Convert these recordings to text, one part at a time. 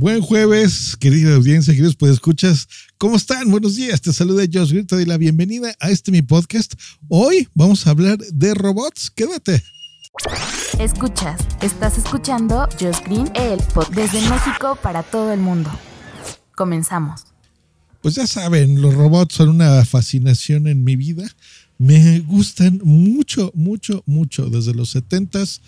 Buen jueves, querida audiencia, queridos pues escuchas. ¿Cómo están? Buenos días. Te saluda Josh Green. Te doy la bienvenida a este mi podcast. Hoy vamos a hablar de robots. Quédate. Escuchas, estás escuchando Josh Green, el podcast desde México para todo el mundo. Comenzamos. Pues ya saben, los robots son una fascinación en mi vida. Me gustan mucho, mucho, mucho. Desde los 70s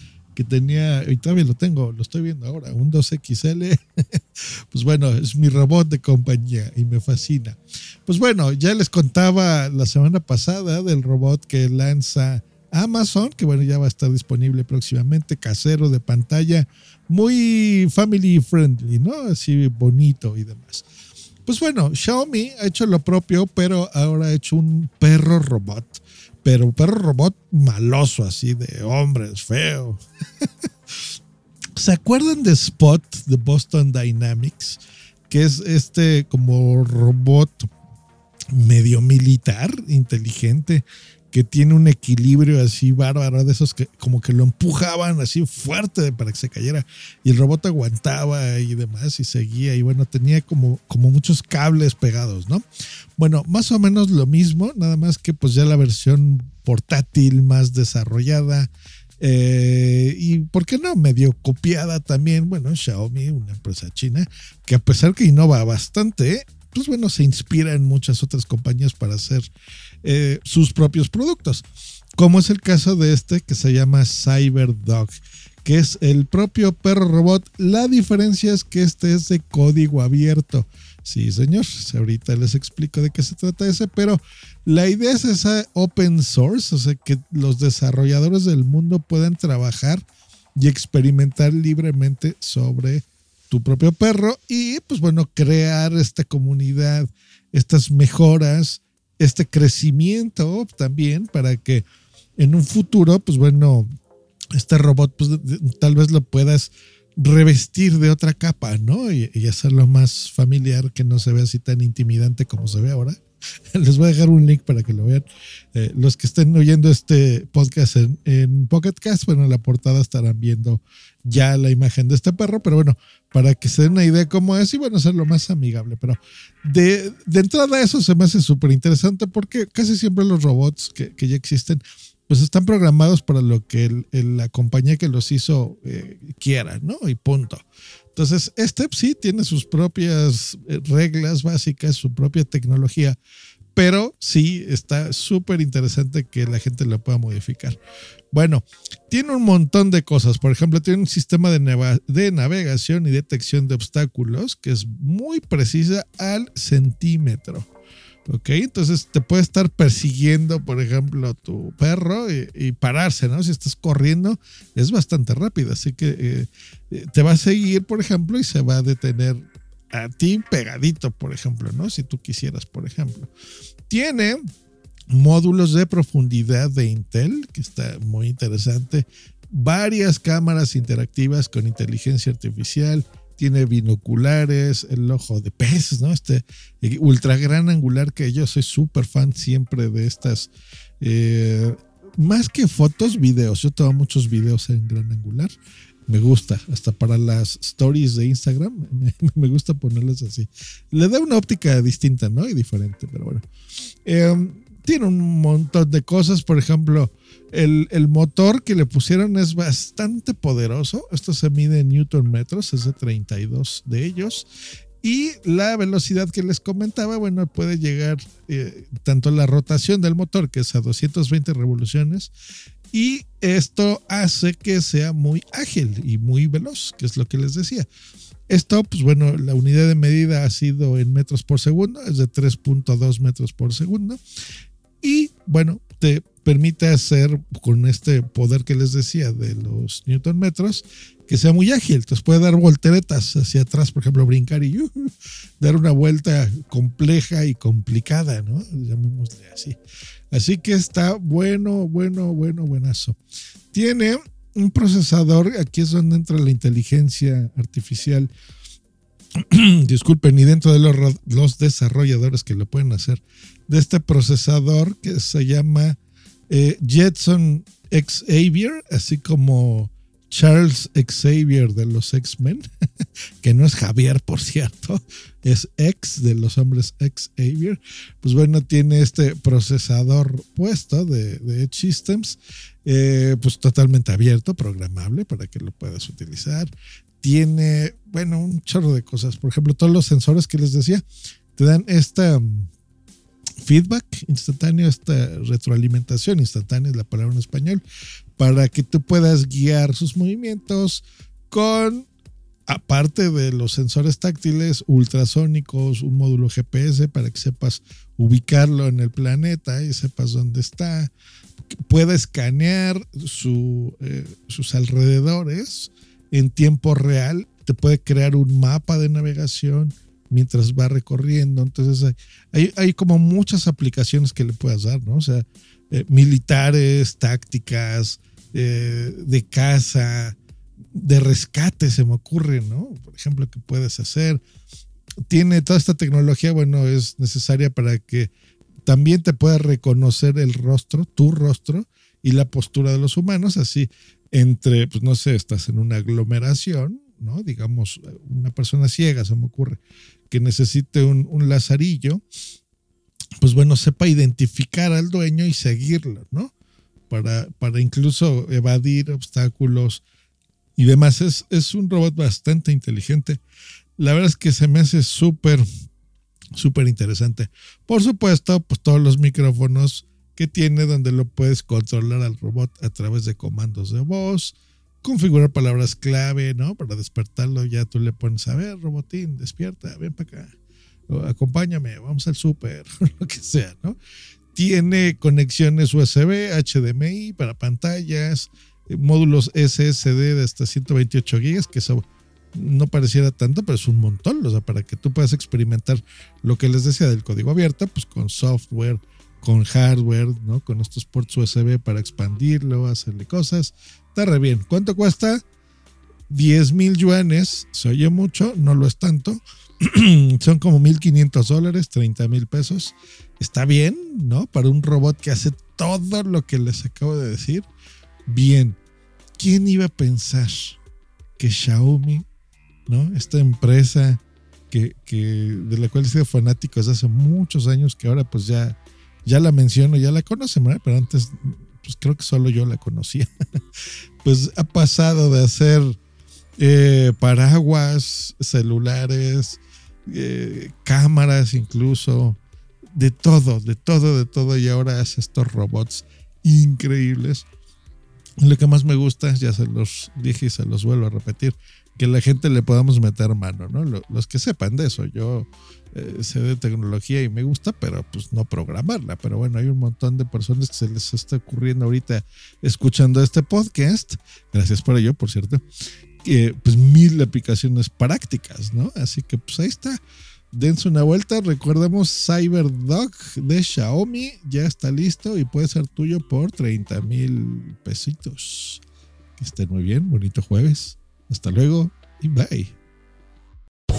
tenía, y todavía lo tengo, lo estoy viendo ahora, un 2XL. pues bueno, es mi robot de compañía y me fascina. Pues bueno, ya les contaba la semana pasada del robot que lanza Amazon, que bueno, ya va a estar disponible próximamente, casero de pantalla, muy family friendly, ¿no? Así bonito y demás. Pues bueno, Xiaomi ha hecho lo propio, pero ahora ha hecho un perro robot. Pero un perro robot maloso, así de hombres, feo. ¿Se acuerdan de Spot de Boston Dynamics? Que es este como robot medio militar, inteligente, que tiene un equilibrio así bárbaro de esos que como que lo empujaban así fuerte para que se cayera. Y el robot aguantaba y demás y seguía. Y bueno tenía como, como muchos cables pegados no bueno más o menos lo mismo nada más que pues ya la versión portátil más desarrollada eh, y por qué no medio copiada también. Bueno Xiaomi una empresa china que a pesar que innova bastante pues bueno se inspira en muchas otras compañías para hacer eh, sus propios productos, como es el caso de este que se llama CyberDog, que es el propio perro robot. La diferencia es que este es de código abierto. Sí, señor, ahorita les explico de qué se trata ese, pero la idea es esa open source, o sea, que los desarrolladores del mundo puedan trabajar y experimentar libremente sobre tu propio perro y pues bueno, crear esta comunidad, estas mejoras este crecimiento también para que en un futuro, pues bueno, este robot, pues tal vez lo puedas revestir de otra capa, ¿no? Y, hacerlo más familiar, que no se vea así tan intimidante como se ve ahora. Les voy a dejar un link para que lo vean. Eh, los que estén oyendo este podcast en, en Pocket Cast, bueno, en la portada estarán viendo ya la imagen de este perro, pero bueno, para que se den una idea cómo es y bueno, lo más amigable. Pero de, de entrada eso se me hace súper interesante porque casi siempre los robots que, que, ya existen pues están programados para lo que la compañía que los hizo eh, quiera, ¿no? Y punto. Entonces, este sí tiene sus propias eh, reglas básicas, su propia tecnología, pero sí está súper interesante que la gente lo pueda modificar. Bueno, tiene un montón de cosas. Por ejemplo, tiene un sistema de, navegación y detección de obstáculos que es muy precisa al centímetro. Ok, entonces te puede estar persiguiendo, por ejemplo, tu perro y, pararse, ¿no? Si estás corriendo, es bastante rápido. Así que eh, eh, te va a seguir, por ejemplo, y se va a detener a ti pegadito, por ejemplo, ¿no? Si tú quisieras, por ejemplo. Tiene módulos de profundidad de Intel, que está muy interesante. Varias cámaras interactivas con inteligencia artificial. Tiene binoculares, el ojo de pez, ¿no? Este ultra gran angular que yo soy súper fan siempre de estas. Eh, más que fotos, videos. Yo tomo muchos videos en gran angular me gusta, hasta para las stories de Instagram, me, gusta ponerlas así. Le da una óptica distinta, ¿no? Y diferente, pero bueno. Em, tiene un montón de cosas, por ejemplo, el, el, motor que le pusieron es bastante poderoso. Esto se mide en newton metros, es de 32 de ellos. Y la velocidad que les comentaba, bueno, puede llegar eh, tanto la rotación del motor, que es a 220 revoluciones, y esto hace que sea muy ágil y muy veloz, que es lo que les decía. Esto, pues bueno, la unidad de medida ha sido en metros por segundo, es de 3.2 metros por segundo. Y bueno, te permite hacer con este poder que les decía de los newton metros, que sea muy ágil. Entonces puede dar volteretas hacia atrás, por ejemplo, brincar y uh, dar una vuelta compleja y complicada, ¿no? Llamémosle así. Así que está bueno, bueno, bueno, buenazo. Tiene un procesador, aquí es donde entra la inteligencia artificial. Disculpen, y dentro de los, los, desarrolladores que lo pueden hacer, de este procesador que se llama eh, Jetson Xavier, así como Charles Xavier de los X-Men, que no es Javier, por cierto, es ex de los hombres Xavier, pues bueno, tiene este procesador puesto de, Edge Systems, eh, pues totalmente abierto, programable para que lo puedas utilizar. Tiene, bueno, un chorro de cosas. Por ejemplo, todos los sensores que les decía, te dan esta feedback instantáneo, esta retroalimentación instantánea es la palabra en español, para que tú puedas guiar sus movimientos con, aparte de los sensores táctiles, ultrasónicos, un módulo GPS para que sepas ubicarlo en el planeta y sepas dónde está. Pueda escanear su, eh, sus alrededores en tiempo real. Te puede crear un mapa de navegación mientras va recorriendo. Entonces hay, hay como muchas aplicaciones que le puedas dar, ¿no? O sea, eh, militares, tácticas, eh, de casa, de rescate, se me ocurre, ¿no? Por ejemplo, que puedes hacer. Tiene toda esta tecnología, bueno, es necesaria para que también te pueda reconocer el rostro, tu rostro y la postura de los humanos, así entre, pues no sé, estás en una aglomeración, ¿no? Digamos, una persona ciega, se me ocurre, que necesite un, un lazarillo, pues bueno, sepa identificar al dueño y seguirlo, ¿no? para, para incluso evadir obstáculos y demás. Es, es un robot bastante inteligente. La verdad es que se me hace súper, súper interesante. Por supuesto, pues todos los micrófonos que tiene donde lo puedes controlar al robot a través de comandos de voz, configurar palabras clave, ¿no? Para despertarlo ya tú le pones, a ver, robotín, despierta, ven para acá, acompáñame, vamos al súper, lo que sea, ¿no? Tiene conexiones USB, HDMI para pantallas, eh, módulos SSD de hasta 128 GB, que eso no pareciera tanto, pero es un montón. O sea, para que tú puedas experimentar lo que les decía del código abierto, pues con software, con hardware, ¿no? Con estos ports USB para expandirlo, hacerle cosas. Está re bien. ¿Cuánto cuesta? 10 mil yuanes. Se oye mucho, no lo es tanto. Son como 1.500 dólares, 30 mil pesos está bien, ¿no? Para un robot que hace todo lo que les acabo de decir, bien. ¿Quién iba a pensar que Xiaomi, ¿no? Esta empresa que, de la cual he sido fanático desde hace muchos años, que ahora pues ya, ya la menciono, ya la conocen, ¿verdad? Pero antes, pues creo que solo yo la conocía. pues ha pasado de hacer eh, paraguas, celulares, eh, cámaras incluso, de todo, de todo, de todo. Y ahora hace estos robots increíbles. Lo que más me gusta, ya se los dije y se los vuelvo a repetir, que la gente le podamos meter mano, ¿no? Los que sepan de eso. Yo eh, sé de tecnología y me gusta, pero pues no programarla. Pero bueno, hay un montón de personas que se les está ocurriendo ahorita escuchando este podcast. Gracias por ello, por cierto. Que pues mil aplicaciones prácticas, ¿no? Así que pues ahí está dense una vuelta. Recordemos CyberDog de Xiaomi. Ya está listo y puede ser tuyo por 30 mil pesitos. Que estén muy bien. Bonito jueves. Hasta luego y bye.